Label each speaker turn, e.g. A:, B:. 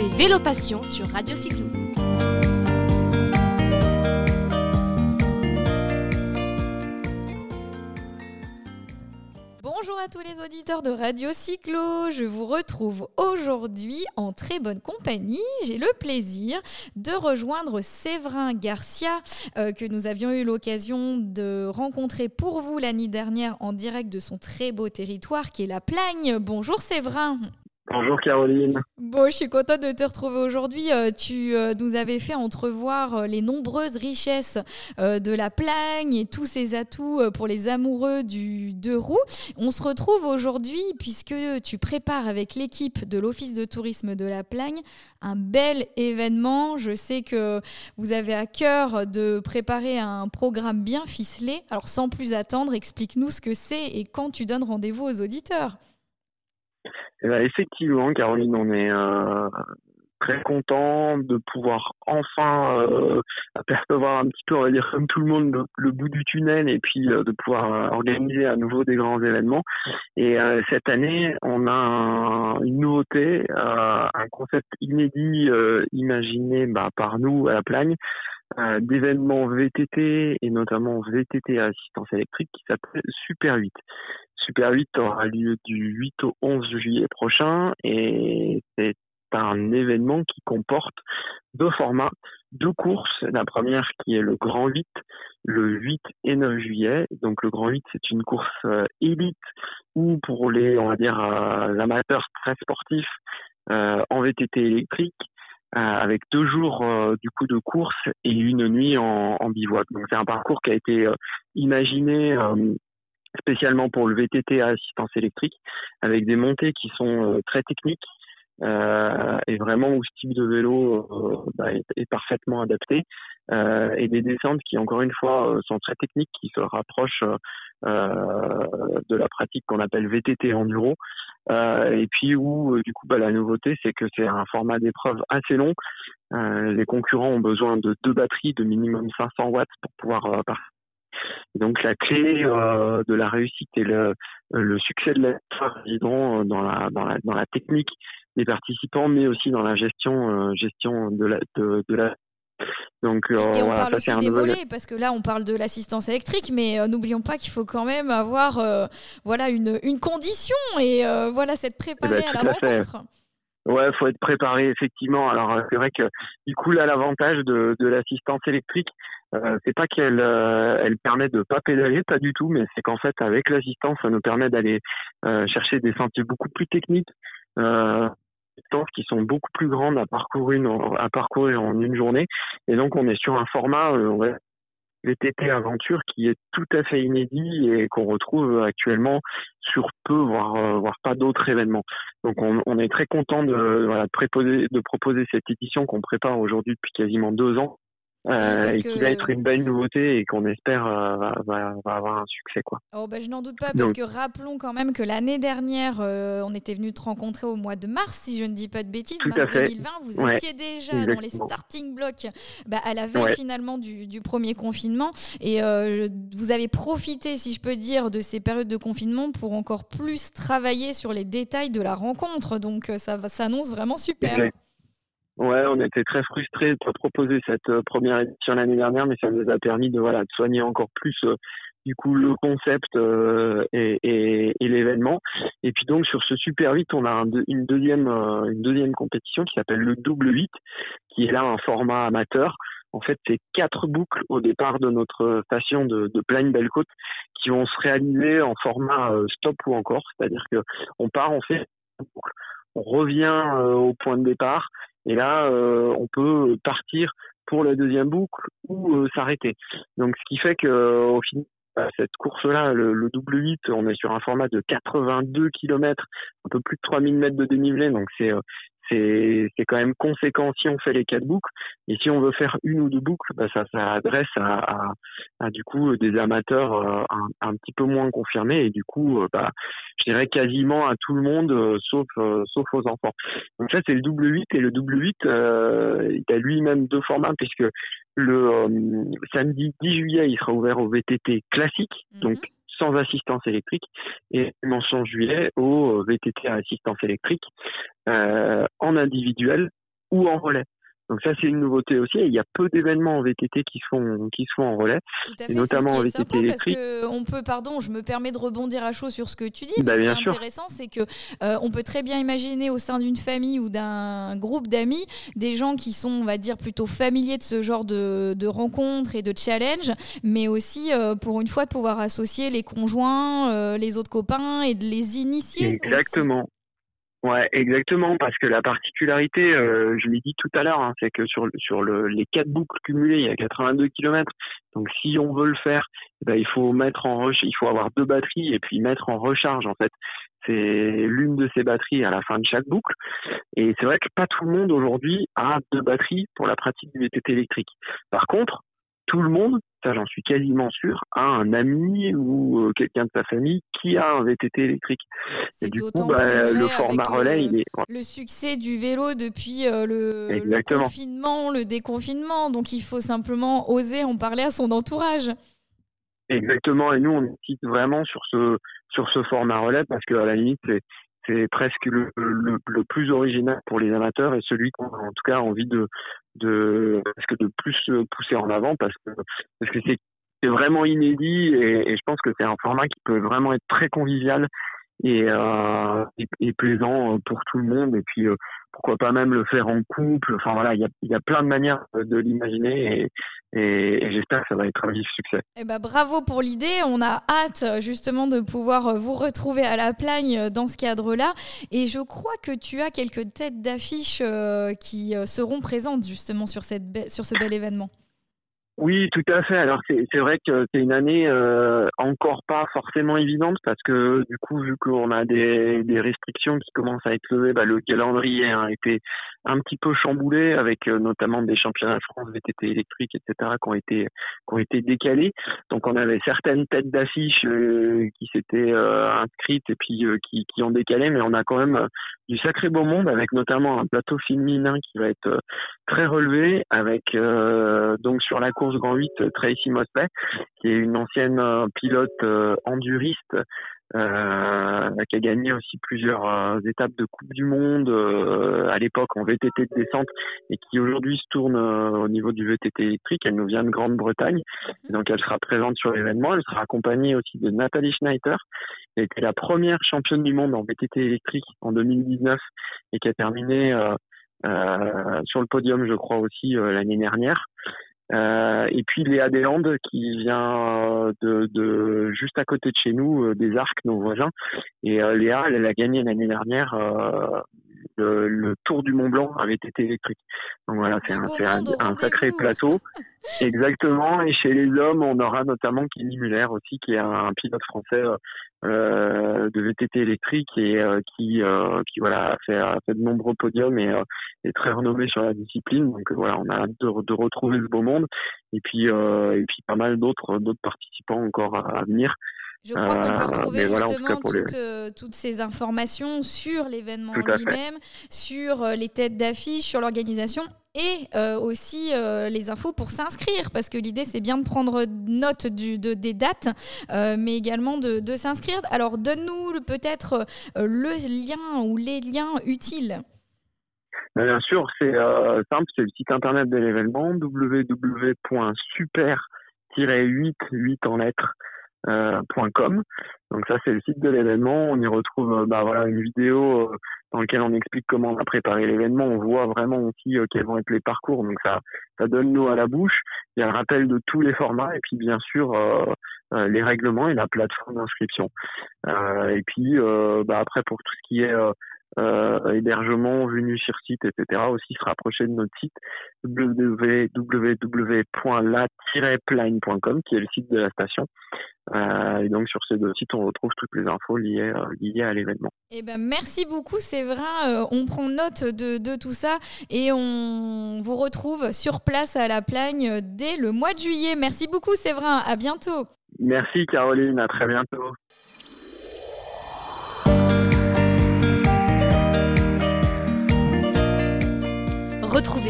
A: Retrouvez sur Radio Cyclo. Bonjour à tous les auditeurs de Radio Cyclo, je vous retrouve aujourd'hui en très bonne compagnie. J'ai le plaisir de rejoindre Séverin Garcia euh, que nous avions eu l'occasion de rencontrer pour vous l'année dernière en direct de son très beau territoire qui est la Plagne. Bonjour Séverin.
B: Bonjour Caroline.
A: Bon, je suis contente de te retrouver aujourd'hui. Euh, tu euh, nous avais fait entrevoir euh, les nombreuses richesses de la Plagne et tous ses atouts pour les amoureux du deux roues. On se retrouve aujourd'hui puisque tu prépares avec l'équipe de l'Office de tourisme de la Plagne un bel événement. Je sais que vous avez à cœur de préparer un programme bien ficelé. Alors sans plus attendre, explique-nous ce que c'est et quand tu donnes rendez-vous aux auditeurs.
B: Eh ben, effectivement, Caroline, on est euh, très content de pouvoir enfin euh, apercevoir un petit peu, on va dire comme tout le monde, le, bout du tunnel et puis euh, de pouvoir organiser à nouveau des grands événements. Et cette année, on a une nouveauté, un concept inédit imaginé bah, par nous à la Plagne, d'événements VTT et notamment VTT à assistance électrique qui s'appelle Super 8. Super 8 aura lieu du 8 au 11 juillet prochain et c'est un événement qui comporte deux formats, deux courses. La première qui est le Grand 8, le 8 et 9 juillet. Donc le Grand 8, c'est une course euh, élite ou pour les, on va dire, euh, amateurs très sportifs euh, en VTT électrique. avec deux jours du coup de course et une nuit en, en bivouac. Donc c'est un parcours qui a été imaginé spécialement pour le VTT à assistance électrique, avec des montées qui sont euh, très techniques euh, et vraiment où ce type de vélo euh, bah, est, parfaitement adapté, euh, et des descentes qui, encore une fois, sont très techniques, qui se rapprochent de la pratique qu'on appelle VTT enduro, et puis où, du coup, bah, la nouveauté, c'est que c'est un format d'épreuve assez long. les concurrents ont besoin de deux batteries de minimum 500 watts pour pouvoir donc la clé euh, de la réussite et le, le succès de la résident dans la, dans, la, dans la technique des participants, mais aussi dans la gestion, euh, gestion de la, de, de la
A: donc, et, euh, on parle aussi des volets, parce que là, on parle de l'assistance électrique, mais n'oublions pas qu'il faut quand même avoir voilà, une, une condition et voilà, s'être préparé
B: eh ben,
A: à la rencontre.
B: Ouais, faut être préparé effectivement. Alors c'est vrai que du coup là l'avantage de, de l'assistance électrique, euh, c'est pas qu'elle euh, elle permet de pas pédaler, pas du tout, mais c'est qu'en fait avec l'assistance, ça nous permet d'aller euh, chercher des sentiers beaucoup plus techniques, euh, qui sont beaucoup plus grandes à parcourir à parcourir en une journée, et donc on est sur un format ouais, VTT aventure qui est tout à fait inédit et qu'on retrouve actuellement sur peu, voire, voire pas d'autres événements. Donc on, est très content de, voilà, de, de proposer cette édition qu'on prépare aujourd'hui depuis quasiment deux ans euh, et qui va être une belle nouveauté et qu'on espère euh, va, va, avoir un succès quoi.
A: Oh bah, je n'en doute pas parce que rappelons quand même que l'année dernière euh, on était venu te rencontrer au mois de mars si je ne dis pas de bêtises
B: Tout
A: mars 2020 vous étiez déjà dans les starting blocks bah, à la veille finalement du, du, premier confinement. Et vous avez profité si je peux dire de ces périodes de confinement pour encore plus travailler sur les détails de la rencontre. Donc ça s'annonce vraiment super.
B: Ouais, on était très frustrés de proposer cette euh, première édition l'année dernière, mais ça nous a permis de voilà de soigner encore plus euh, du coup le concept euh, et, l'événement. Et puis donc sur ce Super 8, on a une deuxième une deuxième compétition qui s'appelle le double 8, qui est là un format amateur. En fait, c'est quatre boucles au départ de notre station de, de Plaine Belle Côte qui vont se réaliser en format stop ou encore, c'est-à-dire que on part, on fait on revient au point de départ et là, euh, on peut partir pour la deuxième boucle ou euh, s'arrêter. Donc, ce qui fait que au final, bah, cette course-là, le, le, double 8, on est sur un format de 82 km, un peu plus de 3000 mètres de dénivelé, donc c'est euh, c'est quand même conséquent si on fait les quatre boucles. Et si on veut faire une ou deux boucles, bah ça, ça adresse à, à, à, du coup des amateurs euh, un, un, petit peu moins confirmés et du coup, euh, bah, je dirais quasiment à tout le monde, euh, sauf sauf aux enfants. Donc ça c'est le double 8 et le double 8, il a lui-même deux formats puisque le samedi 10 juillet il sera ouvert au VTT classique, mhm. donc sans assistance électrique et mention juillet au VTT à assistance électrique euh, en individuel ou en relais. Donc ça, c'est une nouveauté aussi. il y a peu d'événements en VTT qui se font, qui se font en relais,
A: Tout à fait, notamment en VTT électrique. Parce que on peut, pardon, je me permets de rebondir à chaud sur ce que tu dis. Bah, ce qui est intéressant, c'est que euh, on peut très bien imaginer au sein d'une famille ou d'un groupe d'amis des gens qui sont, on va dire, plutôt familiers de ce genre de, de rencontres et de challenges, mais aussi euh, pour une fois de pouvoir associer les conjoints, euh, les autres copains et de les initier.
B: Exactement. Ouais, exactement, parce que la particularité, euh, je l'ai dit tout à l'heure, hein, c'est que sur sur le, les quatre boucles cumulées, il y a 82 km. Donc si on veut le faire, eh ben, il faut mettre en il faut avoir deux batteries et puis mettre en recharge en fait. C'est l'une de ces batteries à la fin de chaque boucle. Et c'est vrai que pas tout le monde aujourd'hui a deux batteries pour la pratique du VTT électrique. Par contre, tout le monde, ça j'en suis quasiment sûr, a un ami ou euh, quelqu'un de sa famille qui a un VTT électrique.
A: Et du coup, bah, le format relais, il est... Le succès du vélo depuis euh, le, confinement, le déconfinement, donc il faut simplement oser en parler à son entourage.
B: Exactement, et nous on insiste vraiment sur ce sur ce format relais parce qu'à la limite c'est c'est presque le, le, plus original pour les amateurs et celui qu'on a en tout cas envie de plus pousser en avant parce que c'est vraiment inédit et, je pense que c'est un format qui peut vraiment être très convivial et, euh, et, plaisant pour tout le monde et puis euh, pourquoi pas même le faire en couple enfin voilà il y a, y a plein de manières de l'imaginer et, et, j'espère que ça va être un vif succès.
A: Eh ben, bravo pour l'idée. On a hâte justement de pouvoir vous retrouver à la plagne dans ce cadre-là. Et je crois que tu as quelques têtes d'affiches euh, qui euh, seront présentes justement sur, cette sur ce bel événement.
B: Oui, tout à fait. Alors c'est vrai que c'est une année euh, encore pas forcément évidente parce que du coup vu qu'on a des, des restrictions qui commencent à être levées, bah, le calendrier a été un petit peu chamboulé avec euh, notamment des championnats de France VTT électrique, etc. qui ont été qui ont été décalés. Donc on avait certaines têtes d'affiche euh, qui s'étaient inscrites et puis qui, qui ont décalé, mais on a quand même du sacré beau monde avec notamment un plateau féminin qui va être très relevé avec donc sur la course Grand 8 Tracy Mospey, qui est une ancienne euh, pilote euh, enduriste euh, qui a gagné aussi plusieurs euh, étapes de Coupe du Monde à l'époque en VTT de descente et qui aujourd'hui se tourne au niveau du VTT électrique. Elle nous vient de Grande-Bretagne, donc elle sera présente sur l'événement. Elle sera accompagnée aussi de Nathalie Schneider, qui était la première championne du monde en VTT électrique en 2019 et qui a terminé sur le podium, je crois aussi l'année dernière. Euh, et puis Léa Deslandes qui vient de, de, juste à côté de chez nous, euh, des Arcs, nos voisins. Et euh, Léa, elle, elle, a gagné l'année dernière le, Tour du Mont Blanc avec été électrique. Donc voilà, c'est un, un, sacré plateau. Exactement. Et chez les hommes, on aura notamment Kenny Muller aussi, qui est un, pilote français euh, de VTT électrique et euh, qui, euh, qui voilà a fait, a fait de nombreux podiums et est très renommé sur la discipline. Donc voilà, on a hâte de, de retrouver ce beau monde et puis et puis pas mal d'autres d'autres participants encore à venir.
A: Je crois qu'on peut euh, retrouver justement euh, toutes, ces informations sur l'événement lui-même, sur euh, les têtes d'affiche, sur l'organisation et aussi les infos pour s'inscrire, parce que l'idée c'est bien de prendre note des dates, mais également de, s'inscrire. Alors donne-nous peut-être le lien ou les liens utiles.
B: Ben, bien sûr, c'est simple, c'est le site internet de l'événement www.super-8 8 en lettres euh. Donc ça c'est le site de l'événement. On y retrouve euh, bah, voilà une vidéo euh, dans laquelle on explique comment on a préparé l'événement. On voit vraiment aussi quels vont être les parcours. Donc ça ça donne l'eau à la bouche. Il y a un rappel de tous les formats et puis bien sûr les règlements et la plateforme d'inscription. et puis bah, après pour tout ce qui est euh, hébergement, venue sur site, etc. aussi se rapprocher de notre site www.la-plane.com qui est le site de la station. Euh, et donc sur ces deux sites, on retrouve toutes les infos liées, euh, liées à l'événement.
A: Eh ben, merci beaucoup Séverin, on prend note de, de, tout ça et on vous retrouve sur place à la Plagne dès le mois de juillet. Merci beaucoup Séverin, à bientôt.
B: Merci Caroline, à très bientôt.